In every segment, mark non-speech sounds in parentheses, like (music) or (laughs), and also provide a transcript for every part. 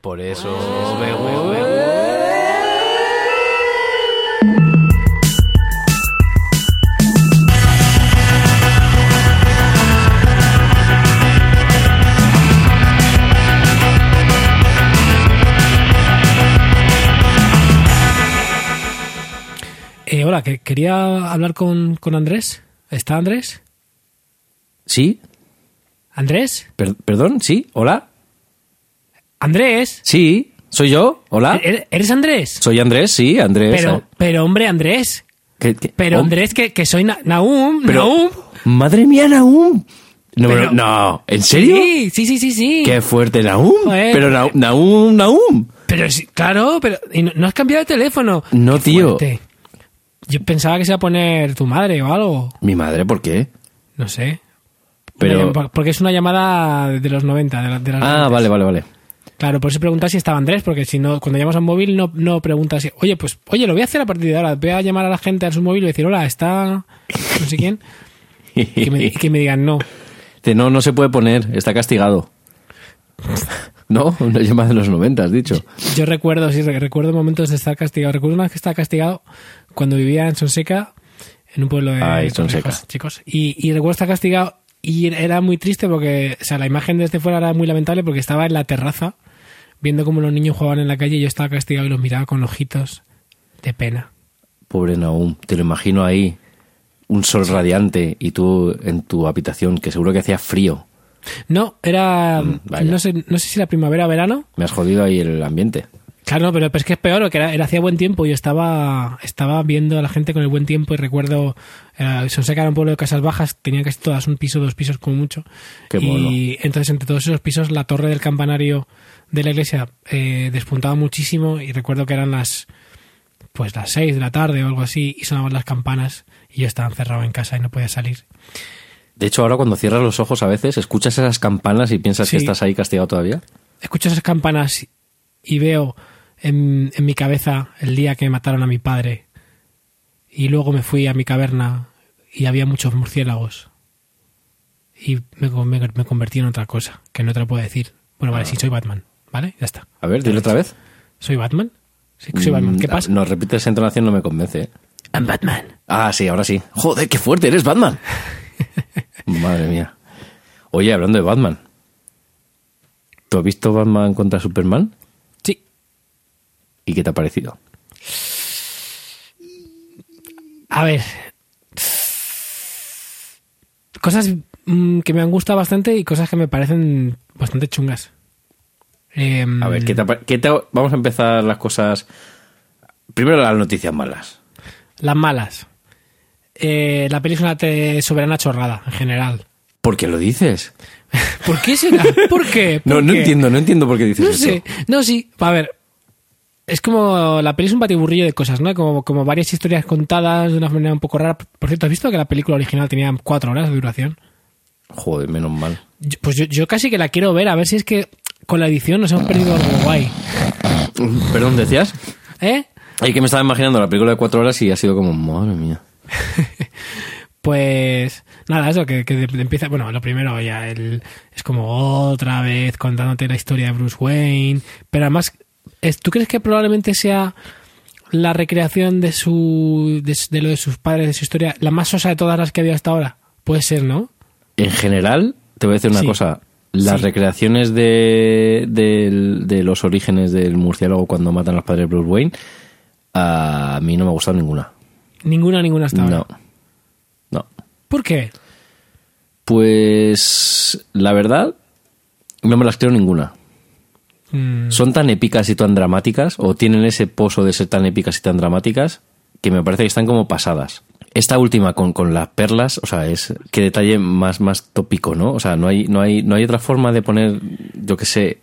Por eso me gusta. Eh, hola, que quería hablar con, con Andrés. ¿Está Andrés? ¿Sí? ¿Andrés? Per- ¿Perdón? ¿Sí? ¿Hola? ¿Andrés? ¿Sí? ¿Soy yo? ¿Hola? ¿Eres eres Andrés? Soy Andrés, sí, Andrés. Pero, pero hombre, Andrés. ¿Qué- qué- Pero Andrés, que, que soy Na- pero- Nahum. Madre mía, Naum. No, Pero- no, ¿en serio? Sí, sí, sí, sí, sí. Qué fuerte, Naum. Joder. Pero Naum, Naum, Naum. Pero sí, claro, pero y no, no has cambiado de teléfono. No, Qué tío. fuerte. Yo pensaba que se iba a poner tu madre o algo. Mi madre, ¿por qué? No sé. Pero- Porque es una llamada de los 90. De la- de las Ah, vale, vale, vale. Claro, por eso preguntas si estaba Andrés, porque si no, cuando llamas a un móvil no, no preguntas si, oye, pues, oye, lo voy a hacer a partir de ahora, voy a llamar a la gente a su móvil y decir, hola, está no sé quién, y que me, y que me digan no. No, no se puede poner, está castigado. (laughs) No, una llamada de los 90, has dicho. Yo recuerdo, sí, re- recuerdo momentos de estar castigado. Recuerdo una vez que estaba castigado cuando vivía en Sonseca, en un pueblo de Ay, Sonseca. Torrijos, chicos. Y, y recuerdo estar castigado y era muy triste porque, o sea, la imagen desde fuera era muy lamentable porque estaba en la terraza viendo cómo los niños jugaban en la calle y yo estaba castigado y los miraba con ojitos de pena. Pobre Naum, te lo imagino ahí, un sol radiante y tú en tu habitación, que seguro que hacía frío. No, era. Mm, no, sé, no sé si era primavera o verano. Me has jodido ahí el ambiente. Claro, no, pero, es que es peor, porque era, era hacía buen tiempo y estaba, estaba viendo a la gente con el buen tiempo y recuerdo. Eh, Sonseca era un pueblo de casas bajas, tenían casi todas un piso, dos pisos como mucho. Qué y mono. entonces, entre todos esos pisos, la torre del campanario de la iglesia eh, despuntaba muchísimo y recuerdo que eran las. Pues las seis de la tarde o algo así y sonaban las campanas y yo estaba encerrado en casa y no podía salir. De hecho, ahora cuando cierras los ojos a veces, escuchas esas campanas y piensas que estás ahí castigado todavía. escucho esas campanas y veo en, en mi cabeza el día que mataron a mi padre. Y luego me fui a mi caverna y había muchos murciélagos. Y me, me- me convertí en otra cosa, que no te lo puedo decir. Bueno, vale, sí, soy Batman. ¿Vale? Ya está. A ver, dile otra vez. ¿Soy Batman? Sí, que soy Batman. ¿Qué Mm, pasa? No, repites esa entonación, no me convence. ¿eh? I'm Batman. Ah, sí, ahora sí. Joder, qué fuerte, eres Batman. (laughs) Madre mía. Oye, hablando de Batman. ¿Tú has visto Batman contra Superman? Sí. ¿Y qué te ha parecido? A ver. Cosas mm, que me han gustado bastante y cosas que me parecen bastante chungas. A ver, ¿qué te, ha pa- qué te ha- vamos a empezar las cosas. Primero las noticias malas. Las malas. Eh, la peli es una soberana chorrada, en general. ¿Por qué lo dices? (laughs) ¿Por qué será? ¿Por qué? (laughs) No, ¿Por no qué? entiendo, no entiendo por qué dices No eso. sé. No, sí. A ver. Es como. La peli es un batiburrillo de cosas, ¿no? Como, como varias historias contadas de una manera un poco rara. Por cierto, ¿has visto que la película original tenía cuatro horas de duración? Joder, menos mal. Yo- Pues yo, yo casi que la quiero ver, a ver si es que con la edición nos hemos perdido algo guay. Perdón, ¿decías? ¿Eh? Ay, que me estaba imaginando la película de cuatro horas y ha sido como, madre mía. (laughs) Pues nada, eso, que, que empieza, bueno, lo primero ya el, es como otra vez contándote la historia de Bruce Wayne, pero además, es- ¿tú crees que probablemente sea la recreación de su de, de lo de sus padres, de su historia, la más sosa de todas las que había hasta ahora? Puede ser, ¿no? En general, te voy a decir una Sí. cosa. Las Sí. recreaciones de, del- de los orígenes del murciélago cuando matan a los padres de Bruce Wayne, a mí no me ha gustado ninguna. Ninguna, ninguna hasta ahora. No. No. ¿Por qué? Pues la verdad, no me las creo ninguna. Mm, Son tan épicas y tan dramáticas, o tienen ese pozo de ser tan épicas y tan dramáticas, que me parece que están como pasadas. Esta última con, con las perlas, o sea, es qué detalle más, más tópico, ¿no? O sea, no hay, no hay, no hay otra forma de poner, yo qué sé,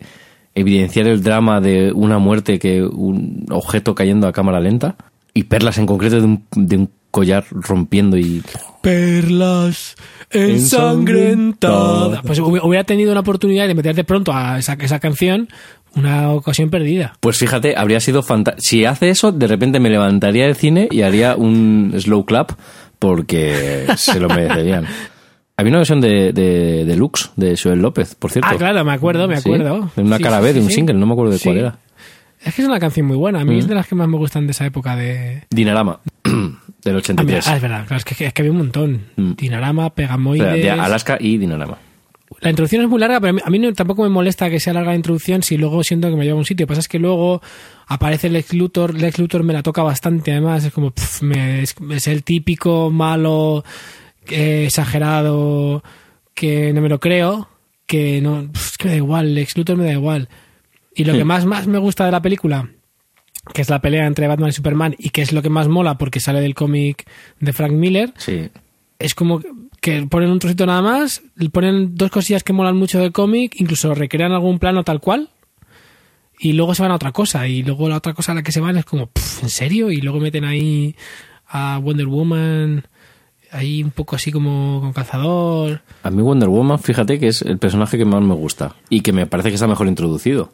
evidenciar el drama de una muerte que un objeto cayendo a cámara lenta. Y perlas en concreto de un, de un collar rompiendo y. Perlas ensangrentadas. Pues hubi- hubiera tenido una oportunidad de meterte pronto a esa, esa canción, una ocasión perdida. Pues fíjate, habría sido fantástico. Si hace eso, de repente me levantaría del cine y haría un slow clap porque (laughs) se lo merecerían. Había una versión de, de, de Lux, de Joel López, por cierto. Ah, claro, me acuerdo, me Sí, acuerdo. de una Sí, cara sí, B, de sí, un sí. single, no me acuerdo de Sí. cuál era. Es que es una canción muy buena. A mí es Mm. de las que más me gustan de esa época de... Dinarama, (clears throat) del Ah, 83. mira, ah, es verdad, claro, es que, es que había un montón. Mm. Dinarama, O Pegamoides... sea, de Alaska y Dinarama. La introducción es muy larga, pero a mí, no- tampoco me molesta que sea larga la introducción si luego siento que me lleva a un sitio. Lo que pasa es que luego aparece Lex Luthor, Lex Luthor me la toca bastante, además es como, me- es, es el típico malo, eh, exagerado, que no me lo creo, que no, que me da igual, Lex Luthor me da igual. Y lo Sí. que más, más me gusta de la película, que es la pelea entre Batman y Superman, y que es lo que más mola porque sale del cómic de Frank Miller, Sí. es como que ponen un trocito nada más, ponen dos cosillas que molan mucho del cómic, incluso recrean algún plano tal cual, y luego se van a otra cosa, y luego la otra cosa a la que se van es como, "Pff, ¿en serio? Y luego meten ahí a Wonder Woman, ahí un poco así como con calzador. A mí Wonder Woman, fíjate que es el personaje que más me gusta y que me parece que está mejor introducido.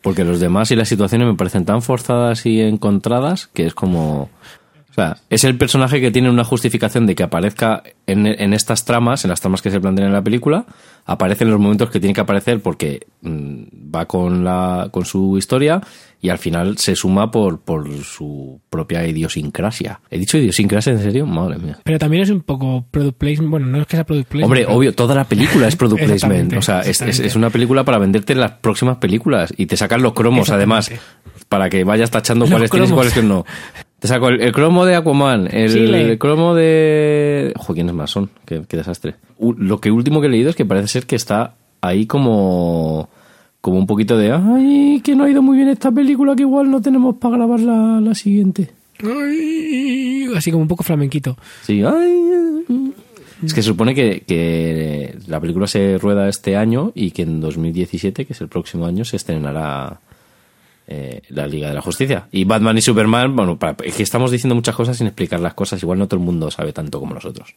Porque los demás y las situaciones me parecen tan forzadas y encontradas que es como... O sea, es el personaje que tiene una justificación de que aparezca en, en estas tramas, en las tramas que se plantean en la película, aparece en los momentos que tiene que aparecer porque mm, va con, la, con su historia y al final se suma por, por su propia idiosincrasia. ¿He dicho idiosincrasia en serio? Madre mía. Pero también es un poco product placement, bueno, no es que sea product placement. Hombre, pero- obvio, toda la película es product placement. O sea, es, es- exactamente. es una película para venderte las próximas películas y te sacan los cromos, además, para que vayas tachando cuáles tienes y cuáles que no. Te saco el, el cromo de Aquaman, el, cromo de... Joder, ¿quiénes más son? Qué, qué desastre. U- lo que último que he leído es que parece ser que está ahí como... Como un poquito de... Ay, que no ha ido muy bien esta película, que igual no tenemos para grabar la, la siguiente. Ay, así como un poco flamenquito. Sí, ay, ay. Es que se supone que, que la película se rueda este año y que en 2017, que es el próximo año, se estrenará eh, la Liga de la Justicia. Y Batman y Superman, bueno, para- es que estamos diciendo muchas cosas sin explicar las cosas, igual no todo el mundo sabe tanto como nosotros.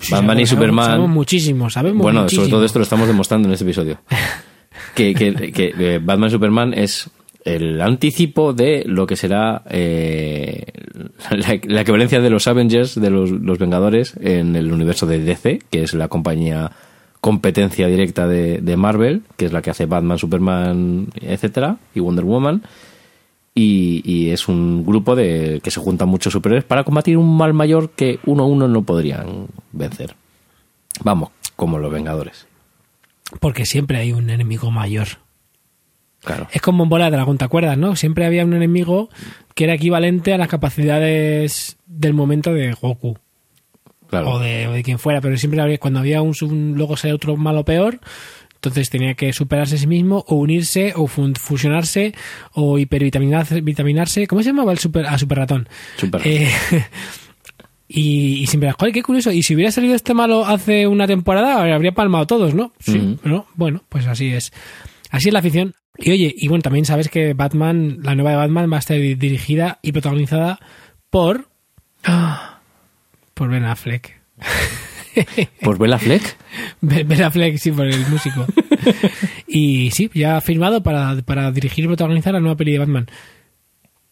Sí, Batman y Superman... Sabemos muchísimo, sabemos Bueno, muchísimo. sobre todo esto lo estamos demostrando en este episodio. (laughs) que, que- que, eh, Batman y Superman es el anticipo de lo que será eh, (laughs) la, la equivalencia de los Avengers, de los, los Vengadores, en el universo de DC, que es la compañía competencia directa de, de Marvel, que es la que hace Batman, Superman, etcétera, y Wonder Woman. Y, y es un grupo de que se juntan muchos superhéroes para combatir un mal mayor que uno a uno no podrían vencer. Vamos, como los Vengadores. Porque siempre hay un enemigo mayor. Claro. Es como en Bola de Dragón, ¿te acuerdas, no? Siempre había un enemigo que era equivalente a las capacidades del momento de Goku. Claro. O, de, o de quien fuera, pero siempre había, cuando había un, un luego salía otro malo peor, entonces tenía que superarse a sí mismo, o unirse, o fun- fusionarse, o hipervitaminarse, vitaminarse. ¿Cómo se llamaba el super, a super ratón? Super Eh, (laughs) y, y siempre, joder, qué curioso. Y si hubiera salido este malo hace una temporada, habría palmado todos, ¿no? Sí, pero bueno, pues así es. Así es la afición. Y oye, y bueno, también sabes que Batman, la nueva de Batman, va a estar di- dirigida y protagonizada por. Por Ben Affleck. (laughs) ¿Por Bella Fleck? (laughs) Ben Affleck, sí, por el músico. (laughs) y sí, ya ha firmado para, para dirigir y protagonizar la nueva peli de Batman.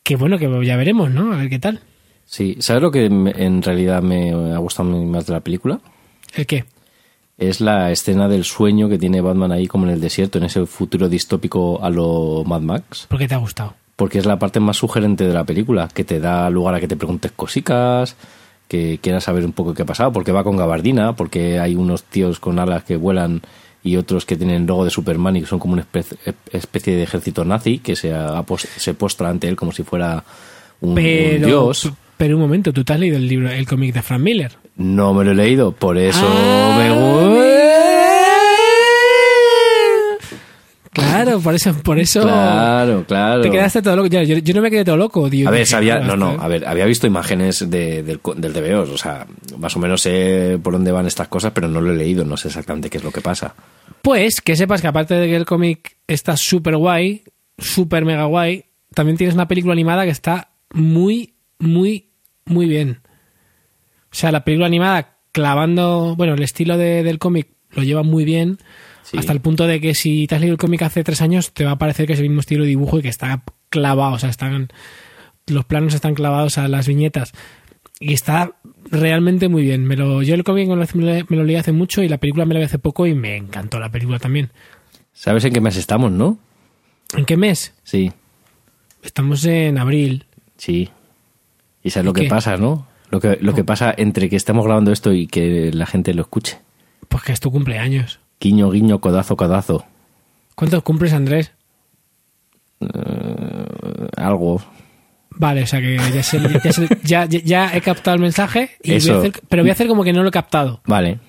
Que bueno, que ya veremos, ¿no? A ver qué tal. Sí. ¿Sabes lo que en realidad me ha gustado más de la película? ¿El qué? Es la escena del sueño que tiene Batman ahí como en el desierto, en ese futuro distópico a lo Mad Max. ¿Por qué te ha gustado? Porque es la parte más sugerente de la película, que te da lugar a que te preguntes cosicas, que quieras saber un poco qué ha pasado, porque va con gabardina, porque hay unos tíos con alas que vuelan y otros que tienen el logo de Superman y que son como una especie, de ejército nazi que se, se postra ante él como si fuera un, dios. pero un momento, tú te has leído el libro, el cómic de Frank Miller. No me lo he leído, por eso Ah, me gusta. Claro, por eso, por eso Claro, claro. te quedaste todo loco. Yo, yo no me quedé todo loco. Digo, A ver, dije, sabía, "Ah, no, no, a ver, había visto imágenes de- del, del TVO, o sea, más o menos sé por dónde van estas cosas, pero no lo he leído, no sé exactamente qué es lo que pasa. Pues que sepas que aparte de que el cómic está súper guay, súper mega guay, también tienes una película animada que está muy, muy, muy bien. O sea, la película animada clavando, bueno, el estilo de- del cómic lo lleva muy bien, Sí. hasta el punto de que si te has leído el cómic hace tres años, te va a parecer que es el mismo estilo de dibujo y que está clavado, o sea, están los planos están clavados a las viñetas. Y está realmente muy bien. Me lo, yo el cómic me lo, leí hace mucho y la película me la vi hace poco y me encantó la película también. ¿Sabes en qué mes estamos, no? ¿En qué mes? Sí, Estamos en abril. sí. Y sabes lo ¿Y que pasa, ¿no? Lo que, lo que pasa entre que estamos grabando esto y que la gente lo escuche. Pues que es tu cumpleaños. Guiño, guiño, codazo, codazo. ¿Cuántos cumples, Andrés? Algo. Vale, o sea que ya, he captado el mensaje, y voy a Eso. hacer- pero voy a hacer como que no lo he captado. Vale.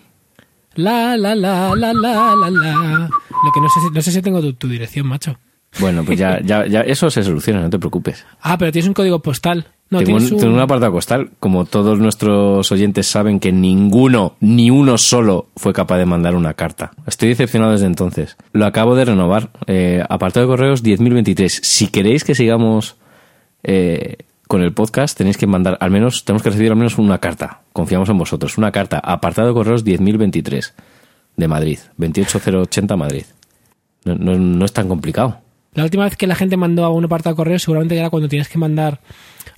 La, la, la, la, la, la, la. Lo que no sé, si- no sé si tengo tu, tu dirección, macho. Bueno, pues ya, ya, ya eso se soluciona, no te preocupes. Ah, pero tienes un código postal. No, tengo, un, un... tengo un apartado postal. Como todos nuestros oyentes saben que ninguno, ni uno solo, fue capaz de mandar una carta. Estoy decepcionado desde entonces. Lo acabo de renovar. Eh, apartado de correos 10.023. Si queréis que sigamos eh, con el podcast, tenéis que mandar al menos, tenemos que recibir al menos una carta. Confiamos en vosotros. Una carta. Apartado de correos 10.023 de Madrid. 28080 Madrid. No, no- no es tan complicado. La última vez que la gente mandó a un apartado de correo seguramente era cuando tienes que mandar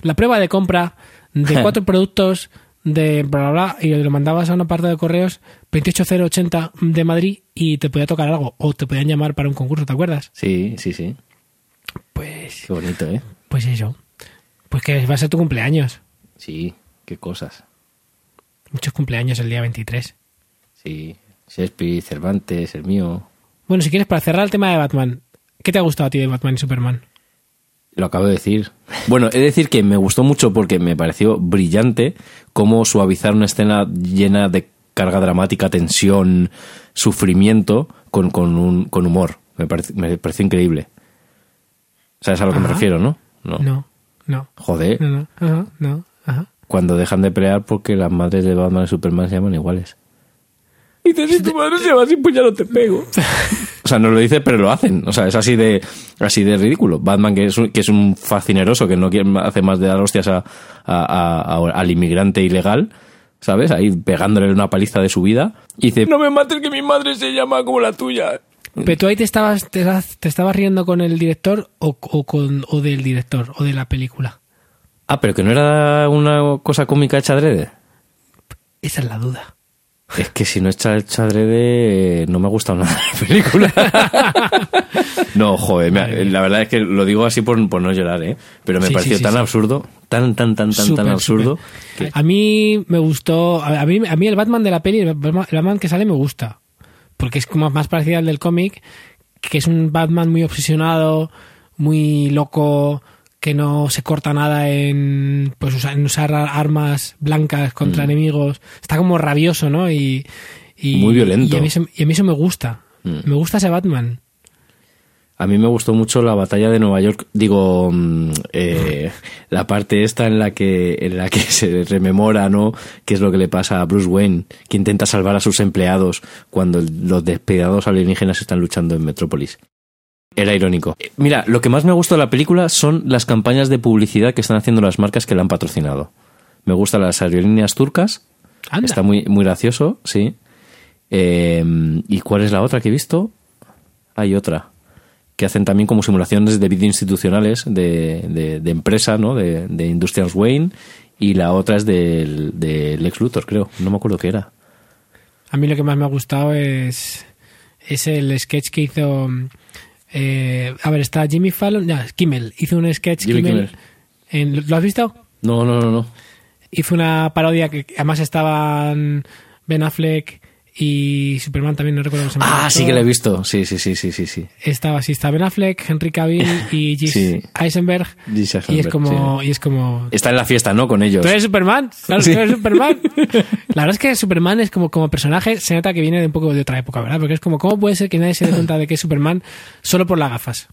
la prueba de compra de (laughs) cuatro productos de bla bla bla y lo mandabas a un apartado de correos 28080 de Madrid y te podía tocar algo o te podían llamar para un concurso, ¿te acuerdas? Sí, sí, sí. Pues Qué bonito, ¿eh? pues eso. Pues que va a ser tu cumpleaños. Sí, qué cosas. Muchos cumpleaños el día 23. Sí, Shakespeare, Cervantes, el mío. Bueno, si quieres para cerrar el tema de Batman, ¿qué te ha gustado a ti de Batman y Superman? Lo acabo de decir. Bueno, he de decir que me gustó mucho porque me pareció brillante cómo suavizar una escena llena de carga dramática, tensión, sufrimiento con, con, un, con humor. Me, parece- me pareció increíble. ¿Sabes a lo que me refiero, no? No. No, no, Joder, no, no, ajá, no, ajá. cuando dejan de pelear porque las madres de Batman y Superman se llaman iguales. Y dice, si tu madre se va sin puñal, no te pego. (laughs) O sea, no lo dice, pero lo hacen. O sea, es así de, así de ridículo. Batman, que es un, que es un fascineroso, que no quiere, hace más de dar hostias a, a- a- a- al inmigrante ilegal, ¿sabes? Ahí pegándole una paliza de su vida. Y dice, no me mates que mi madre se llama como la tuya. Pero tú ahí te estabas, te, te estabas riendo con el director o, o con, o del director o de la película. Ah, pero que no era una cosa cómica hecha adrede. Esa es la duda. Es que si no está hecha adrede, eh, no me ha gustado nada la película. (laughs) no, joder, me- la verdad es que lo digo así por, por no llorar, ¿eh? Pero me Sí, pareció sí, sí, tan sí. absurdo, tan, tan, tan, tan, tan absurdo. A mí me gustó, a mí, a mí el Batman de la peli, el Batman que sale me gusta, porque es como más parecido al del cómic, que es un Batman muy obsesionado, muy loco, que no se corta nada en pues usar, en usar armas blancas contra Mm. enemigos, está como rabioso, ¿no? Y, y- Muy violento. Y a mí, eso- y a mí eso me gusta, Mm. me gusta ese Batman. A mí me gustó mucho la batalla de Nueva York, digo, mm, eh, (laughs) la parte esta en la que en la que (laughs) se rememora, ¿no? Qué es lo que le pasa a Bruce Wayne, que intenta salvar a sus empleados cuando los despiadados alienígenas están luchando en Metrópolis. Era irónico. Eh, Mira, lo que más me gustó de la película son las campañas de publicidad que están haciendo las marcas que la han patrocinado. Me gustan las aerolíneas turcas, Anda. está muy, muy gracioso, sí. Eh, ¿Y cuál es la otra que he visto? Hay otra. Que hacen también como simulaciones de vídeo institucionales de, de, de empresa, ¿no? De, de Industrials Wayne. Y la otra es del, del Lex Luthor, creo. No me acuerdo qué era. A mí lo que más me ha gustado es, es el sketch que hizo. Eh, a ver, está Jimmy Fallon. Ya, Kimmel. Hizo un sketch Jimmy Kimmel. en- ¿Lo has visto? No, no, no, no. Hizo una parodia que además estaban Ben Affleck y Superman también, no recuerdo cómo. Ah, sí que la he visto. Sí, sí, sí, sí, sí, sí. Estaba así, está Ben Affleck, Henry Cavill (laughs) y Sí. Eisenberg. Y es como, y es como Está en la fiesta, ¿no? Con ellos. ¿Tú eres Superman? Claro, tú eres Superman. (laughs) La verdad es que Superman es como, como personaje, se nota que viene de un poco de otra época, ¿verdad? Porque es como, ¿cómo puede ser que nadie se dé cuenta de que es Superman solo por las gafas?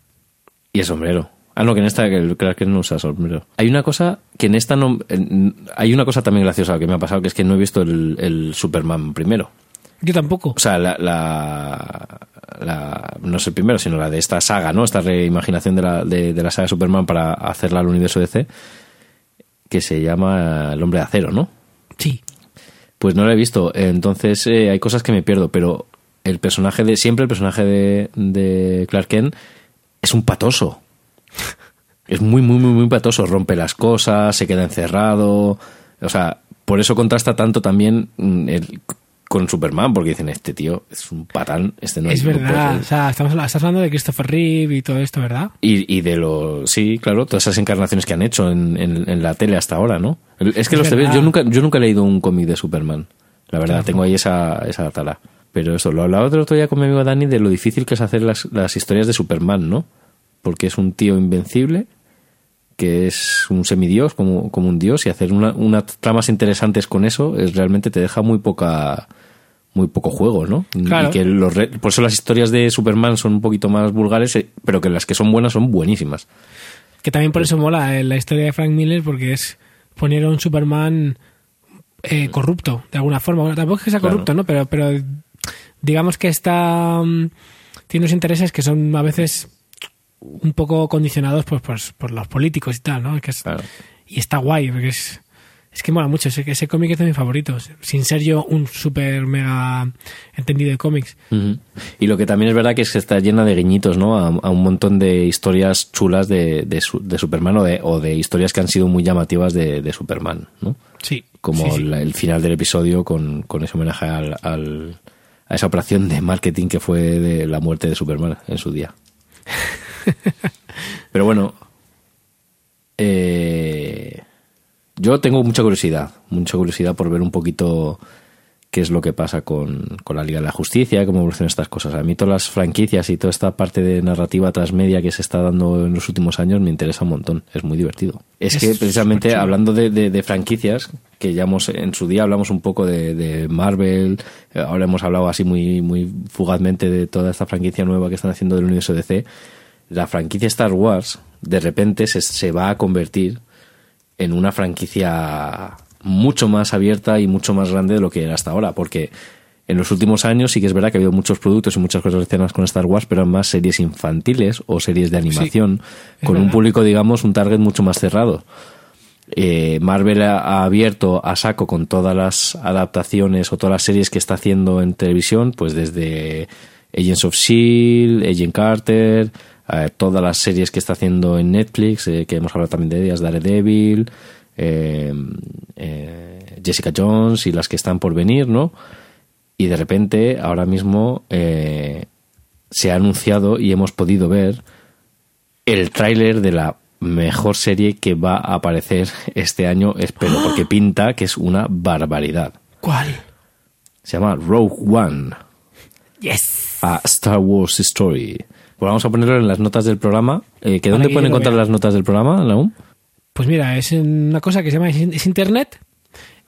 Y el sombrero. Ah, no, que en esta que Kent no usa sombrero. Hay una cosa que en esta no... en- hay una cosa también graciosa que me ha pasado, que es que no he visto el, el Superman primero. Yo tampoco. O sea, la, la, la- No es el primero, sino la de esta saga, ¿no? Esta reimaginación de la, de, de la saga Superman para hacerla al universo DC, que se llama El Hombre de Acero, ¿no? Sí. Pues no la he visto. Entonces eh, hay cosas que me pierdo, pero el personaje de. Siempre el personaje de, de Clark Kent es un patoso. Es muy, muy, muy, muy patoso. Rompe las cosas, se queda encerrado. O sea, por eso contrasta tanto también mm, el- con Superman, porque dicen, este tío es un patán, este no es puede verdad. ser". O sea, estamos, estás hablando de Christopher Reeve y todo esto, ¿verdad? Y, y de lo sí, claro, todas esas encarnaciones que han hecho en, en- en la tele hasta ahora, ¿no? Es que Es los verdad. yo nunca, yo nunca he leído un cómic de Superman. La verdad, Claro. tengo ahí esa, esa tala. Pero eso, lo hablaba otro día con mi amigo Dani de lo difícil que es hacer las, las historias de Superman, ¿no? Porque es un tío invencible, que es un semidios, como, como un dios, y hacer una, unas tramas interesantes con eso es realmente te deja muy poca muy poco juego, ¿no? Claro. Y que los re- por eso las historias de Superman son un poquito más vulgares, eh, pero que las que son buenas son buenísimas. Que también por eso mola eh, la historia de Frank Miller, porque es poner a un Superman eh, corrupto, de alguna forma. Bueno, tampoco es que sea Claro. corrupto, ¿no? Pero, pero digamos que está. mm, tiene unos intereses que son a veces un poco condicionados pues, por los políticos y tal, ¿no? Que es- Claro. Y está guay, porque es. Es que mola mucho, ese, ese cómic es de mis favoritos. Sin ser yo un super mega entendido de cómics. Y lo que también es verdad que es que está llena de guiñitos, ¿no? A, a un montón de historias chulas de, de, su- de Superman o de, o de historias que han sido muy llamativas de, de Superman, ¿no? Sí. Como sí, sí. la- el final del episodio con, con ese homenaje al, al- a esa operación de marketing que fue de la muerte de Superman en su día. (laughs) Pero bueno, eh, yo tengo mucha curiosidad, mucha curiosidad por ver un poquito qué es lo que pasa con, con la Liga de la Justicia, cómo evolucionan estas cosas. A mí todas las franquicias y toda esta parte de narrativa transmedia que se está dando en los últimos años me interesa un montón, es muy divertido. Es, Es que precisamente hablando de, de- de franquicias, que ya hemos, en su día hablamos un poco de, de Marvel, eh, ahora hemos hablado así muy, muy fugazmente de toda esta franquicia nueva que están haciendo del universo DC, la franquicia Star Wars de repente se, se va a convertir en una franquicia mucho más abierta y mucho más grande de lo que era hasta ahora, porque en los últimos años sí que es verdad que ha habido muchos productos y muchas cosas relacionadas con Star Wars, pero más series infantiles o series de animación, con un público, digamos, un target mucho más cerrado. Eh, Marvel ha, ha abierto a saco con todas las adaptaciones o todas las series que está haciendo en televisión, pues desde Agents of Shield, Agent Carter, eh, todas las series que está haciendo en Netflix, eh, que hemos hablado también de ellas, Daredevil, eh, eh, Jessica Jones y las que están por venir, ¿no? Y de repente, ahora mismo, eh, se ha anunciado y hemos podido ver el tráiler de la mejor serie que va a aparecer este año, espero, porque pinta que es una barbaridad. ¿Cuál? Se llama Rogue One, Yes. A Star Wars Story. Pues vamos a ponerlo en las notas del programa. Eh, ¿que ¿Dónde que pueden encontrar vea. las notas del programa, Naum? Pues mira, es una cosa que se llama es, internet.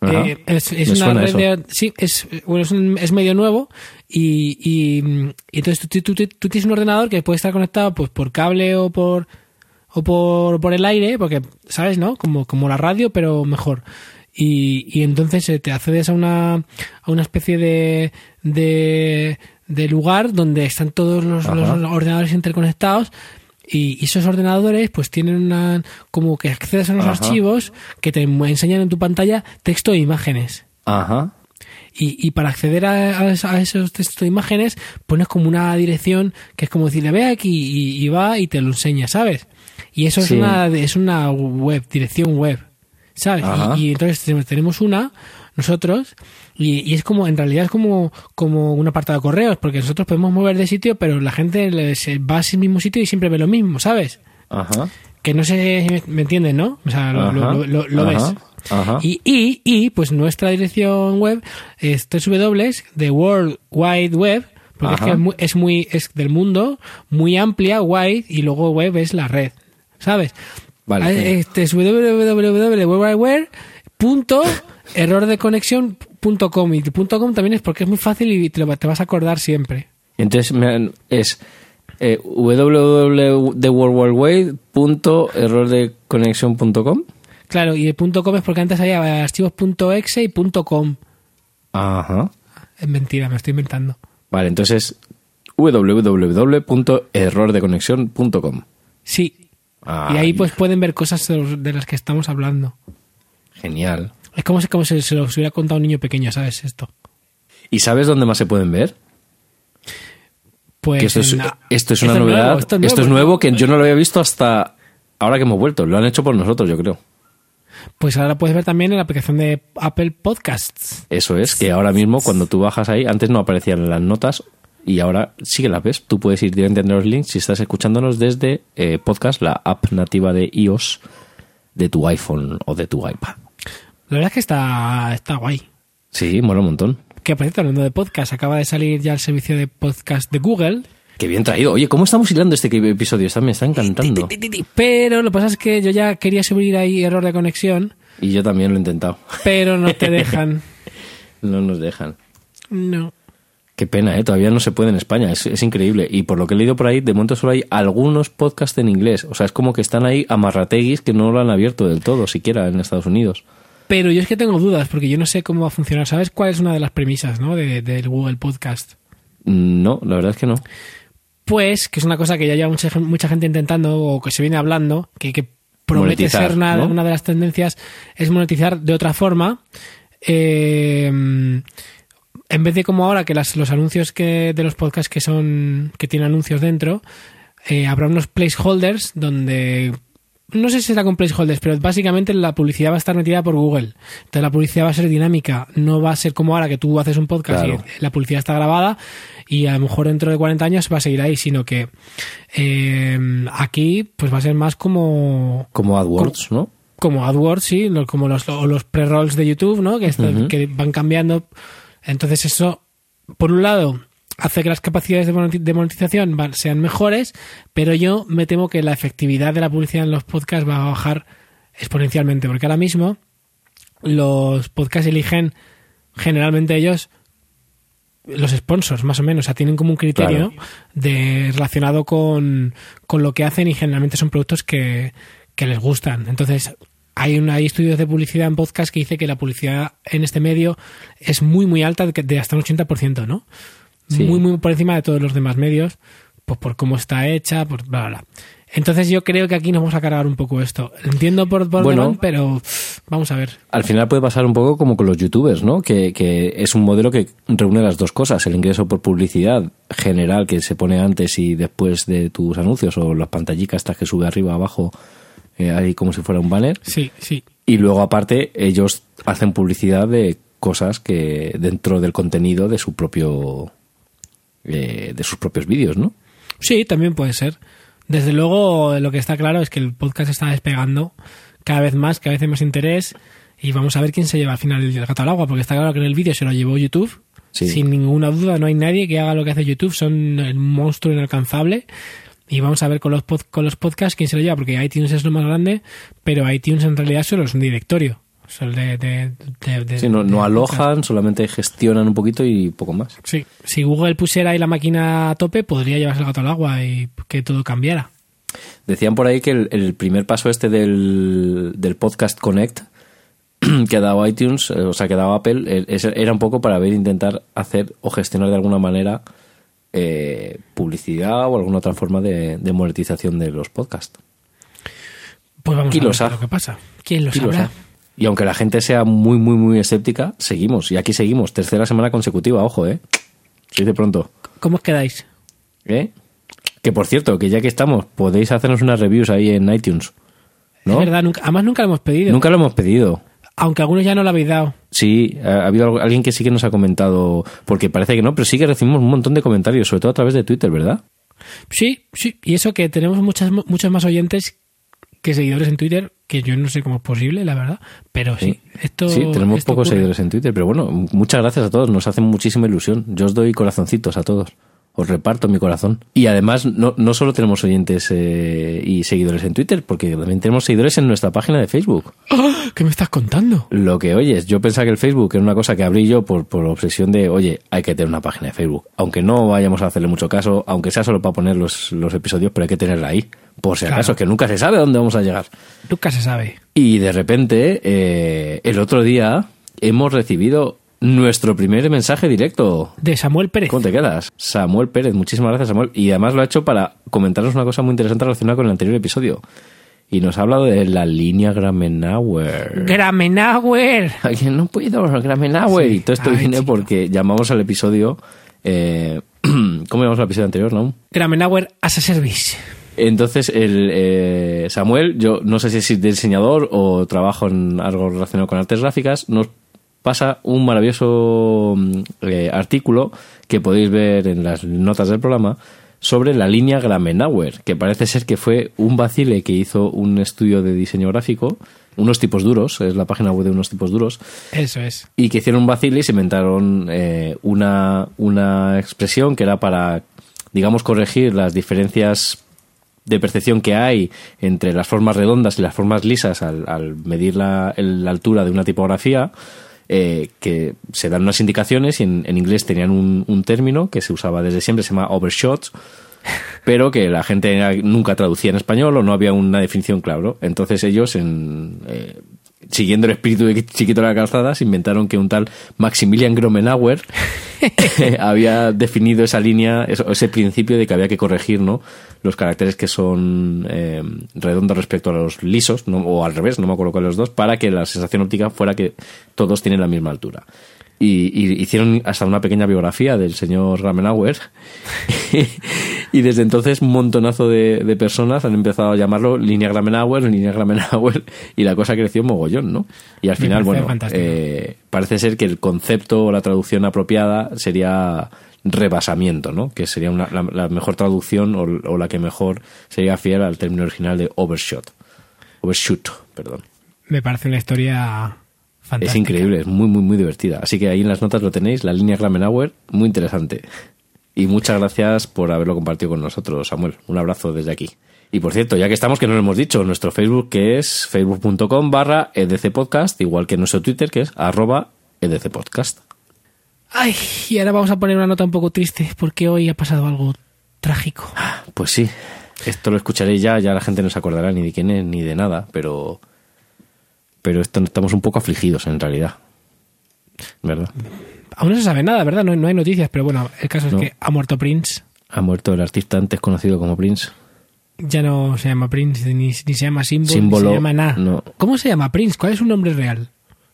Eh, es una red de, sí, es, bueno, es, un- es medio nuevo y, y, y entonces tú, tú- tú- tú tienes un ordenador que puede estar conectado pues por cable o por o por, por el aire, porque sabes, ¿no? Como, como la radio, pero mejor. Y, y entonces eh, te accedes a una, a una especie de, de, de lugar donde están todos los, ordenadores interconectados y, esos ordenadores pues tienen una como que accedes a unos Ajá. archivos que te enseñan en tu pantalla texto e imágenes. Ajá. y, y para acceder a, a es- a esos textos e imágenes pones como una dirección que es como decirle ve aquí y, y va y te lo enseña sabes y eso es una es una web dirección web sabes y, y entonces tenemos una nosotros y, y es como en realidad es como como un apartado de correos porque nosotros podemos mover de sitio pero la gente le- se va a ese mismo sitio y siempre ve lo mismo sabes Ajá. que no sé si me, entienden no o sea lo, Ajá. lo- lo- lo Ajá. ves Ajá. y, y, y, pues nuestra dirección web es www de World Wide Web, porque es que es muy, es muy, es del mundo, muy amplia, wide, y luego web es la red. ¿Sabes? Vale, Ah, sí. Este es www.errordeconexión.com y punto .com también es porque es muy fácil y te, lo- te vas a acordar siempre. Entonces es eh, www.theworldwideweb.errordeconexión.com Claro, y el punto .com es porque antes había archivos .exe y punto .com. Ajá. Es mentira, me estoy inventando. Vale, entonces www.errordeconexión.com. Sí. Ah, y ahí pues pueden ver cosas de de las que estamos hablando. Genial. Es como si, como si se los hubiera contado a un niño pequeño, ¿sabes? Esto. ¿Y sabes dónde más se pueden ver? Pues Que esto es, en- esto es una novedad. esto esto, es es nuevo, que yo no lo había visto hasta ahora que hemos vuelto. Lo han hecho por nosotros, yo creo. pues ahora puedes ver también en la aplicación de Apple Podcasts. Eso es, que ahora mismo cuando tú bajas ahí, antes no aparecían las notas y ahora sí que las ves. Tú puedes ir directamente a los links si estás escuchándonos desde eh, podcast, la app nativa de iOS de tu iPhone o de tu iPad. La verdad es que está, está guay. Sí, mola un montón. Que por cierto, hablando de podcast, acaba de salir ya el servicio de podcast de Google. Qué bien traído. Oye, ¿cómo estamos hilando este episodio? Está, me está encantando. Pero lo que pasa es que yo ya quería subir ahí error de conexión. Y yo también lo he intentado. Pero no te (laughs) dejan. no nos dejan. No. Qué pena, ¿eh? Todavía no se puede en España. Es, es, increíble. Y por lo que he leído por ahí, de momento solo hay algunos podcasts en inglés. O sea, es como que están ahí amarrateguis que no lo han abierto del todo, siquiera en Estados Unidos. Pero yo es que tengo dudas, porque yo no sé cómo va a funcionar. ¿Sabes cuál es una de las premisas ¿no? de, del Google Podcast? No, la verdad es que no. Pues, que es una cosa que ya lleva mucha, mucha gente intentando o que se viene hablando, que, que promete Monetizar, ser una, ¿no? una de las tendencias, es monetizar de otra forma. Eh, en vez de como ahora que las, los anuncios que de los podcasts que son que tienen anuncios dentro, eh, habrá unos placeholders donde no sé si será con placeholders, pero básicamente la publicidad va a estar metida por Google. Entonces la publicidad va a ser dinámica, no va a ser como ahora que tú haces un podcast Claro. y la publicidad está grabada y a lo mejor dentro de 40 años va a seguir ahí, sino que eh, aquí pues va a ser más como Como AdWords, ¿no? como AdWords, sí, como los, o los pre-rolls de YouTube, ¿no? Que van cambiando. Entonces eso, por un lado, hace que las capacidades de moneti- de monetización sean mejores, pero yo me temo que la efectividad de la publicidad en los podcasts va a bajar exponencialmente, porque ahora mismo los podcasts eligen generalmente ellos los sponsors, más o menos, o sea, tienen como un criterio Claro. de relacionado con, con lo que hacen y generalmente son productos que, que les gustan. Entonces, hay, un, hay estudios de publicidad en podcast que dice que la publicidad en este medio es muy, muy alta, de, de hasta un 80%, ¿no? Sí. Muy, muy por encima de todos los demás medios, pues por cómo está hecha, por bla, bla, bla. Entonces yo creo que aquí nos vamos a cargar un poco esto. Entiendo por, por Bueno. pero vamos a ver. Al final puede pasar un poco como con los youtubers, ¿no? Que, que es un modelo que reúne las dos cosas, el ingreso por publicidad general que se pone antes y después de tus anuncios o las pantallicas estas que sube arriba abajo, eh, ahí como si fuera un banner. Sí, sí. Y luego aparte ellos hacen publicidad de cosas que dentro del contenido de su propio eh, de sus propios vídeos, ¿no? Sí, también puede ser. Desde luego, lo que está claro es que el podcast está despegando cada vez más, cada vez hay más interés. Y vamos a ver quién se lleva al final el gato al agua, porque está claro que en el vídeo se lo llevó YouTube. Sí. Sin ninguna duda, no hay nadie que haga lo que hace YouTube, son el monstruo inalcanzable. Y vamos a ver con los, pod- con los podcasts quién se lo lleva, porque iTunes es lo más grande, pero iTunes en realidad solo es un directorio. Solo de, de, de- de- Sí, no, alojan, solamente gestionan un poquito y poco más. Sí, si Google pusiera ahí la máquina a tope, podría llevarse el gato al agua y que todo cambiara. Decían por ahí que el, el primer paso este del, del podcast Connect (clears throat) que ha dado iTunes, eh, o sea, que ha dado Apple, eh, era un poco para ver, intentar hacer o gestionar de alguna manera eh, publicidad o alguna otra forma de, de monetización de los podcasts. Pues vamos ¿Quién a ver lo que pasa. ¿Quién lo ¿Quién lo sabrá? Y aunque la gente sea muy, muy, muy escéptica, seguimos. Y aquí seguimos. Tercera semana consecutiva, ojo, ¿eh? Se dice pronto. ¿Cómo os quedáis? ¿Eh? Que por cierto, que ya que estamos, podéis hacernos unas reviews ahí en iTunes. ¿No? Es verdad, nunca, además nunca lo hemos pedido. Nunca lo hemos pedido. Aunque algunos ya no lo habéis dado. Sí, ha ha habido alguien que sí que nos ha comentado, porque parece que no, pero sí que recibimos un montón de comentarios, sobre todo a través de Twitter, ¿verdad? Sí, sí. Y eso que tenemos muchas, muchos más oyentes que seguidores en Twitter, que yo no sé cómo es posible, la verdad. Pero sí, esto. sí, tenemos esto pocos ocurre. seguidores en Twitter, pero bueno, muchas gracias a todos, nos hacen muchísima ilusión. Yo os doy corazoncitos a todos. Os reparto mi corazón. Y además, no, no solo tenemos oyentes eh, y seguidores en Twitter, porque también tenemos seguidores en nuestra página de Facebook. ¡Ah! ¿Qué me estás contando? Lo que oyes, yo pensaba que el Facebook era una cosa que abrí yo por, por obsesión de, oye, hay que tener una página de Facebook. Aunque no vayamos a hacerle mucho caso, aunque sea solo para poner los, los episodios, pero hay que tenerla ahí. Por si Claro. acaso, que nunca se sabe a dónde vamos a llegar. Nunca se sabe. Y de repente, eh, el otro día, hemos recibido nuestro primer mensaje directo. De Samuel Pérez. ¿Cómo te quedas? Samuel Pérez, muchísimas gracias Samuel. Y además lo ha hecho para comentarnos una cosa muy interesante relacionada con el anterior episodio. Y nos ha hablado de la línea Gramenauer. Gramenauer. Alguien no puedo, Gramenauer. Sí. Y todo esto Ay, viene chico. porque llamamos al episodio. Eh, (clears throat) ¿Cómo llamamos al episodio anterior, no? Gramenauer as a service. Entonces, el, eh, Samuel, yo no sé si es diseñador o trabajo en algo relacionado con artes gráficas, nos pasa un maravilloso mm, eh, artículo que podéis ver en las notas del programa sobre la línea Gramenauer, que parece ser que fue un vacile que hizo un estudio de diseño gráfico, unos tipos duros, es la página web de unos tipos duros, Eso es. y que hicieron un vacile y se inventaron eh, una, una expresión que era para, digamos, corregir las diferencias de percepción que hay entre las formas redondas y las formas lisas al, al medir la, el- la altura de una tipografía, eh, que se dan unas indicaciones y en, en inglés tenían un, un término que se usaba desde siempre, se llama overshot, (laughs) pero que la gente nunca traducía en español o no había una definición claro. Entonces ellos, en, eh, siguiendo el espíritu de Chiquito de la Calzada, se inventaron que un tal Maximilian Gromenauer (laughs) (laughs) había definido esa línea, ese principio de que había que corregir ¿no? los caracteres que son eh, redondos respecto a los lisos, ¿no? o al revés, no me acuerdo cuál de los dos, para que la sensación óptica fuera que todos tienen la misma altura. Y, y hicieron hasta una pequeña biografía del señor Ramenauer. (laughs) y desde entonces un montonazo de, de personas han empezado a llamarlo línea Gramenauer, línea Gramenauer, y la cosa creció mogollón, ¿no? Y al final, bueno, eh, parece ser que el concepto o la traducción apropiada sería rebasamiento, ¿no? Que sería una- la, la mejor traducción o, o la que mejor sería fiel al término original de overshot. Overshoot, perdón. Me parece una historia fantástica. Es increíble, es muy, muy, muy divertida. Así que ahí en las notas lo tenéis, la línea Gramenauer, muy interesante. Y muchas gracias por haberlo compartido con nosotros, Samuel. Un abrazo desde aquí. Y por cierto, ya que estamos, que no lo hemos dicho, nuestro Facebook que es facebook.com barra edcpodcast, igual que nuestro Twitter que es arroba edcpodcast. Ay, y ahora vamos a poner una nota un poco triste porque hoy ha pasado algo trágico. Pues sí, esto lo escucharéis ya, ya la gente no se acordará ni de quién es ni de nada, pero pero estamos un poco afligidos en realidad. ¿Verdad? Aún no se sabe nada, ¿verdad? No, no hay noticias, pero bueno, el caso No. es que ha muerto Prince. Ha muerto el artista antes conocido como Prince. Ya no se llama Prince, ni, ni se llama Símbolo, ni se llama nada. no. ¿Cómo se llama Prince? ¿Cuál es su nombre real?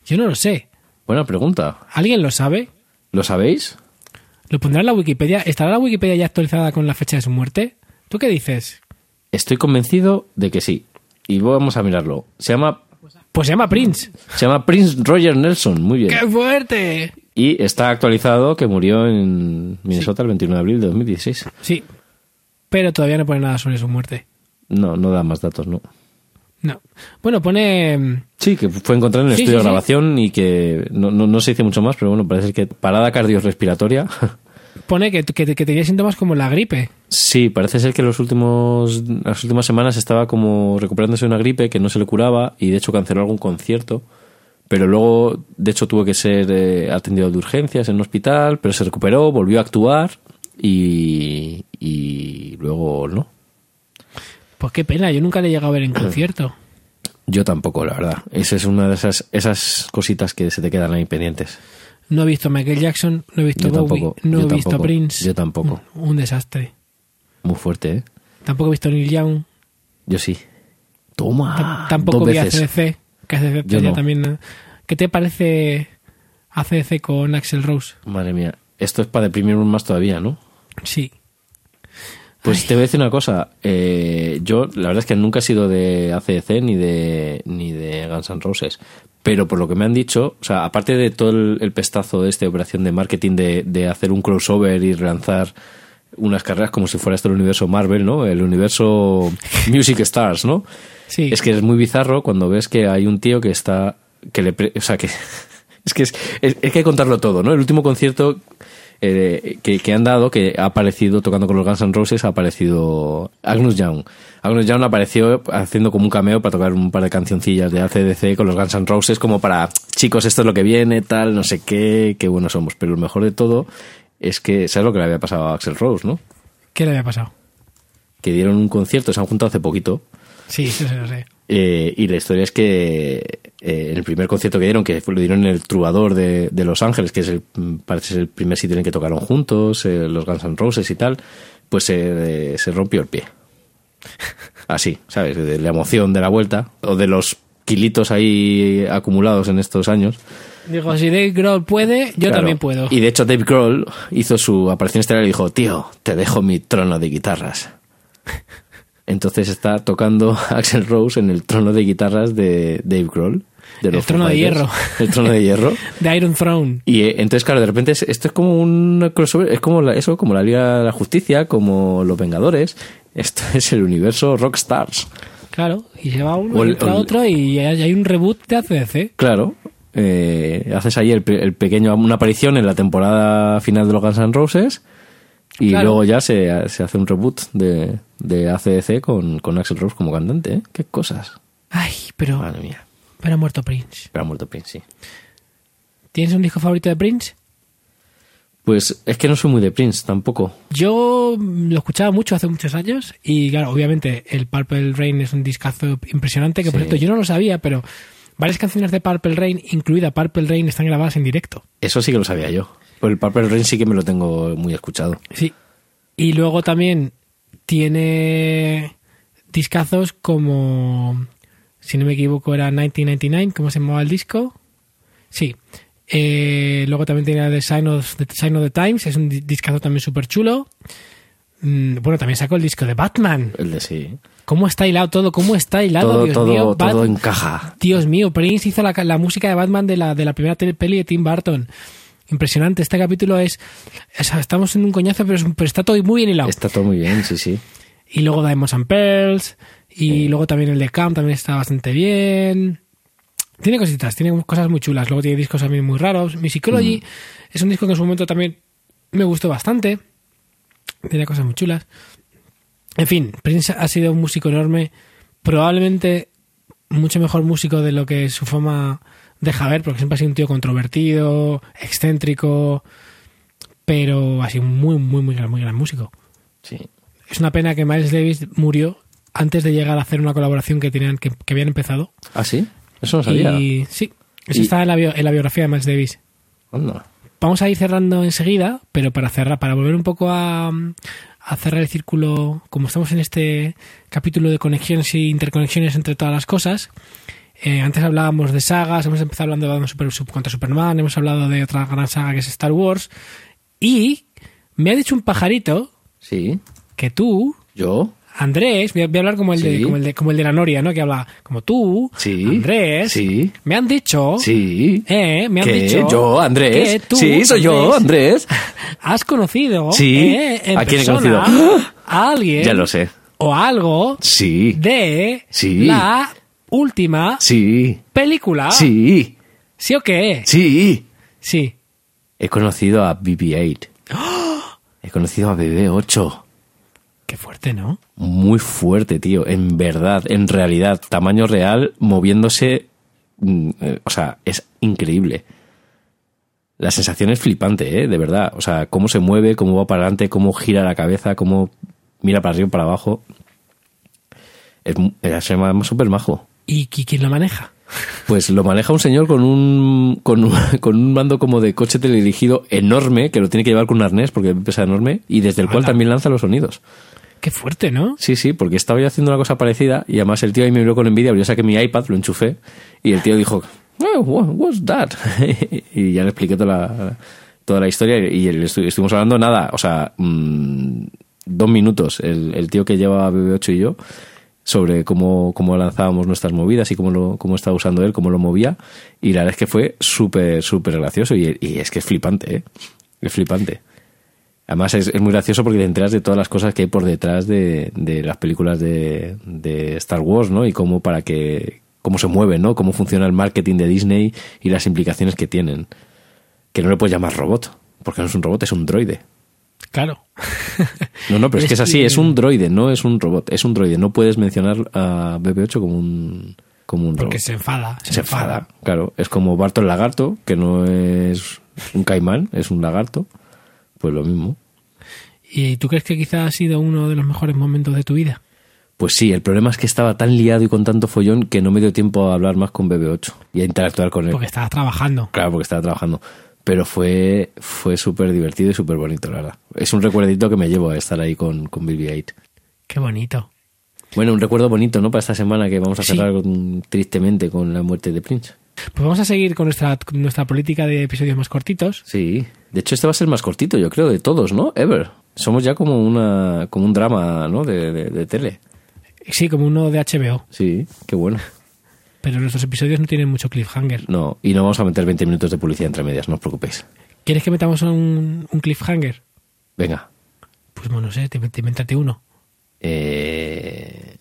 Yo no lo sé. Buena pregunta. ¿Alguien lo sabe? ¿Lo sabéis? ¿Lo pondrá en la Wikipedia? ¿Estará la Wikipedia ya actualizada con la fecha de su muerte? ¿Tú qué dices? Estoy convencido de que sí. Y vamos a mirarlo. Se llama, Pues se llama Prince. se llama Prince Roger Nelson. Muy bien. ¡Qué fuerte! Y está actualizado que murió en Minnesota el 21 de abril de 2016. Sí. Pero todavía no pone nada sobre su muerte. No, no da más datos, ¿no? No. Bueno, pone... mm, Sí, que fue encontrado en el Sí, estudio sí, de grabación y que no, no, no se dice mucho más, pero bueno, parece que parada cardiorrespiratoria. Pone que, que, que tenía síntomas como la gripe. Sí, parece ser que los últimos, las últimas semanas estaba como recuperándose de una gripe que no se le curaba y de hecho canceló algún concierto. Pero luego, de hecho, tuvo que ser eh, atendido de urgencias en un hospital, pero se recuperó, volvió a actuar y, y luego no. Pues qué pena, yo nunca le he llegado a ver en (clears throat) concierto. Yo tampoco, la verdad. Esa es una de esas, esas cositas que se te quedan ahí pendientes. No he visto a Michael Jackson, no he visto Yo Bowie, tampoco, no he visto tampoco, Prince. yo tampoco. Un, un desastre. Muy fuerte, ¿eh? Tampoco he visto a Neil Young. Yo sí. Toma. Tam- tampoco dos vi a veces. CDC. Que ACDC Yo ya no. también. ¿Qué te parece ACDC con Axel Rose? Madre mía. Esto es para deprimirme más todavía, ¿no? Sí. Pues te voy a decir una cosa. eh, yo, la verdad es que nunca he sido de ACDC ni de, ni de Guns N' Roses. Pero por lo que me han dicho, o sea, aparte de todo el, el pestazo de esta operación de marketing de, de hacer un crossover y relanzar unas carreras como si fuera esto el universo Marvel, ¿no? El universo (laughs) Music Stars, ¿no? Sí. Es que es muy bizarro cuando ves que hay un tío que está. que le. pre- o sea, que. (laughs) Es que es, es, es que hay que contarlo todo, ¿no? El último concierto eh, que, que han dado, que ha aparecido tocando con los Guns N' Roses, ha aparecido Agnus Young. Agnus Young apareció haciendo como un cameo para tocar un par de cancioncillas de ACDC con los Guns N' Roses, como para, chicos, esto es lo que viene, tal, no sé qué, qué buenos somos. Pero lo mejor de todo es que, ¿sabes lo que le había pasado a Axel Rose, no? ¿Qué le había pasado? Que dieron un concierto, se han juntado hace poquito, Sí, sí lo sé. Eh, y la historia es que eh, en el primer concierto que dieron, que lo dieron en el Trubador de, de Los Ángeles, que es el, mm, parece ser el primer sitio en el que tocaron juntos, eh, los Guns N' Roses y tal, pues eh, se rompió el pie. (laughs) Así, ¿sabes? De la emoción de la vuelta, o de los kilitos ahí acumulados en estos años. Digo, si Dave Grohl puede, yo Claro. también puedo. Y de hecho Dave Grohl hizo su aparición estelar y dijo, tío, te dejo mi trono de guitarras. (laughs) Entonces está tocando (laughs) Axel Rose en el trono de guitarras de Dave Grohl. de El trono de hierro. El trono de hierro. (laughs) De Iron Throne. Y eh, entonces, claro, de repente es- esto es como un crossover, es como la- eso, como la Liga de la Justicia, como los Vengadores. Esto (laughs) es el universo Rockstars. Claro, y se va uno el- el- otro y hay un reboot de ACDC. Claro. eh, haces ahí el, el pequeño, una aparición en la temporada final de los Guns N' Roses. Y Claro. luego ya se, se hace un reboot de, de ACDC con, con Axel Rose como cantante. ¿eh? Qué cosas. Ay, pero, Madre mía. pero ha muerto Prince. Pero ha muerto Prince, sí. ¿Tienes un disco favorito de Prince? Pues es que no soy muy de Prince tampoco. Yo lo escuchaba mucho hace muchos años y claro, obviamente el Purple Rain es un discazo impresionante que por cierto yo no lo sabía, pero varias canciones de Purple Rain, incluida Purple Rain, están grabadas en directo. Eso sí que lo sabía yo. Pues el Purple Rain sí que me lo tengo muy escuchado. Sí. Y luego también tiene discazos como, si no me equivoco, era 1999, ¿cómo se llamaba el disco? Sí. Eh, luego también tiene The Sign of the, Sign of the Times, es un di- discazo también súper chulo. Mm, Bueno, también sacó el disco de Batman. El de sí. ¿Cómo está hilado todo? ¿Cómo está hilado? Todo, Dios todo, mío, todo encaja. Dios mío, Prince hizo la, la música de Batman de la, de la primera peli de Tim Burton. Impresionante. Este capítulo es. o sea, estamos en un coñazo, pero, es- pero está todo muy bien hilado. Está todo muy bien, sí, sí. Y luego Diamonds and Pearls. Y luego también el de Camp también está bastante bien. Tiene cositas, tiene cosas muy chulas. Luego tiene discos también muy raros. Musicology es un disco que en su momento también me gustó bastante. Tiene cosas muy chulas. En fin, Prince ha sido un músico enorme. Probablemente mucho mejor músico de lo que su fama deja ver, porque siempre ha sido un tío controvertido, excéntrico, pero ha sido muy, muy, muy gran, muy gran músico. Sí. Es una pena que Miles Davis murió antes de llegar a hacer una colaboración que tenían que, que habían empezado. ¿Ah, sí? Eso no sabía. Y sí, eso Y- está en la, bio- en la biografía de Miles Davis. Anda. Vamos a ir cerrando enseguida, pero para cerrar, para volver un poco a, a cerrar el círculo, como estamos en este capítulo de conexiones y interconexiones entre todas las cosas. Eh, antes hablábamos de sagas, hemos empezado hablando de Super, contra Superman, hemos hablado de otra gran saga que es Star Wars. Y me ha dicho un pajarito Sí. que tú ¿Yo? Andrés, voy a, voy a hablar como el, de, como, el de, como el de la Noria, ¿no? Que habla como tú, Sí. Andrés. Sí. Me han dicho. Sí. Eh, me han ¿Qué? dicho. ¿Yo, Andrés? que tú, sí, soy yo, Andrés. (laughs) Has conocido. Sí. eh, en ¿A quién he conocido? A (gasps) alguien. Ya lo sé. O algo Sí. de Sí. la última Sí. película. Sí. ¿Sí o qué? Sí. Sí. He conocido a BB-8. He conocido a BB-8. Qué fuerte, ¿no? Muy fuerte, tío. En verdad, en realidad, tamaño real, moviéndose. mm, eh, O sea, es increíble. La sensación es flipante, ¿eh? De verdad. O sea, cómo se mueve, cómo va para adelante, cómo gira la cabeza, cómo mira para arriba y para abajo. Es, mu- es súper majo. ¿Y qui- quién lo maneja? Pues lo maneja un señor con un, con un, (laughs) con un mando como de coche teledirigido enorme, que lo tiene que llevar con un arnés porque pesa enorme, y desde el cual también lanza los sonidos. Qué fuerte, ¿no? Sí, sí, porque estaba yo haciendo una cosa parecida y además el tío ahí me miró con envidia, yo saqué mi iPad, lo enchufé y el tío dijo, "Oh, what- what's that? (laughs) y ya le expliqué toda la, toda la historia y estu- estuvimos hablando nada, o sea, mm, dos minutos, el, el tío que lleva BB8 y yo, sobre cómo, cómo lanzábamos nuestras movidas y cómo lo cómo estaba usando él, cómo lo movía. Y la verdad es que fue súper, súper gracioso y, es que es flipante, ¿eh? Es flipante. Además es, muy gracioso porque te enteras de todas las cosas que hay por detrás de, de las películas de, Star Wars, ¿no? Y cómo para que cómo se mueven, ¿no? Cómo funciona el marketing de Disney y las implicaciones que tienen. Que no le puedes llamar robot, porque no es un robot, es un droide. Claro. (laughs) No, no, pero es que es así, que- es un droide, no es un robot, es un droide. No puedes mencionar a BB8 como un, como un Porque robot. se enfada. Se enfada, claro. Es como Barto el lagarto, que no es un caimán, es un lagarto. Pues lo mismo. ¿Y tú crees que quizá ha sido uno de los mejores momentos de tu vida? Pues sí, el problema es que estaba tan liado y con tanto follón que no me dio tiempo a hablar más con BB8 y a interactuar con él. Porque estabas trabajando. Claro, porque estaba trabajando. Pero fue, fue súper divertido y súper bonito, la verdad. Es un recuerdito que me llevo a estar ahí con, con BB8. Qué bonito. Bueno, un recuerdo bonito, ¿no? Para esta semana que vamos a Sí. cerrar con- tristemente con la muerte de Prince. Pues vamos a seguir con nuestra, con nuestra política de episodios más cortitos. Sí. De hecho, este va a ser más cortito, yo creo, de todos, ¿no? Ever. Somos ya como una como un drama, ¿no? De, de, de tele. Sí, como uno de HBO. Sí, qué bueno. Pero nuestros episodios no tienen mucho cliffhanger. No, y no vamos a meter 20 minutos de publicidad entre medias, no os preocupéis. ¿Quieres que metamos un, un cliffhanger? Venga. Pues bueno, no sé, te, te invéntate uno. Eh,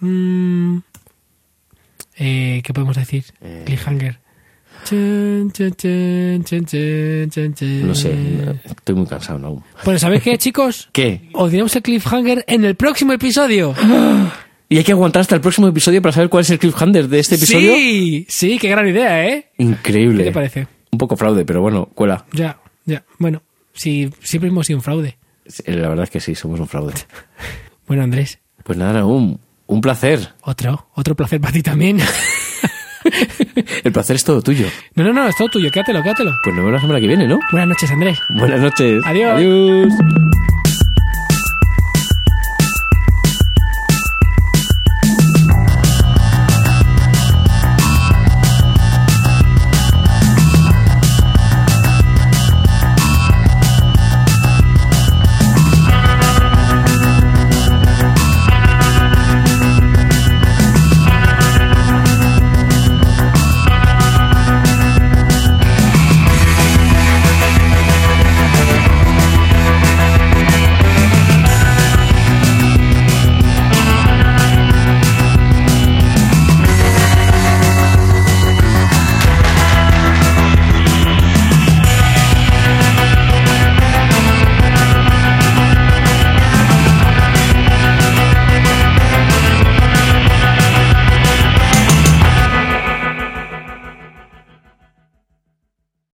Mm, eh, ¿Qué podemos decir? Eh. Cliffhanger. No sé, estoy muy cansado aún. Bueno, ¿sabéis qué, chicos? ¿Qué? Os diremos el cliffhanger en el próximo episodio. (gasps) (laughs) ¿Y hay que aguantar hasta el próximo episodio para saber cuál es el cliffhanger de este episodio? Sí, sí, qué gran idea, ¿eh? Increíble. ¿Qué te parece? Un poco fraude, pero bueno, cuela. Ya, ya. Bueno, sí, siempre hemos sido un fraude. Sí, La verdad es que sí, somos un fraude. (laughs) Bueno, Andrés, Pues nada, un, un placer. otro, otro placer para ti también. (laughs) El placer es todo tuyo. No, no, no, es todo tuyo, quédatelo, quédatelo. Pues nos vemos la semana que viene, ¿no? Buenas noches, Andrés. Buenas noches. Adiós. Adiós.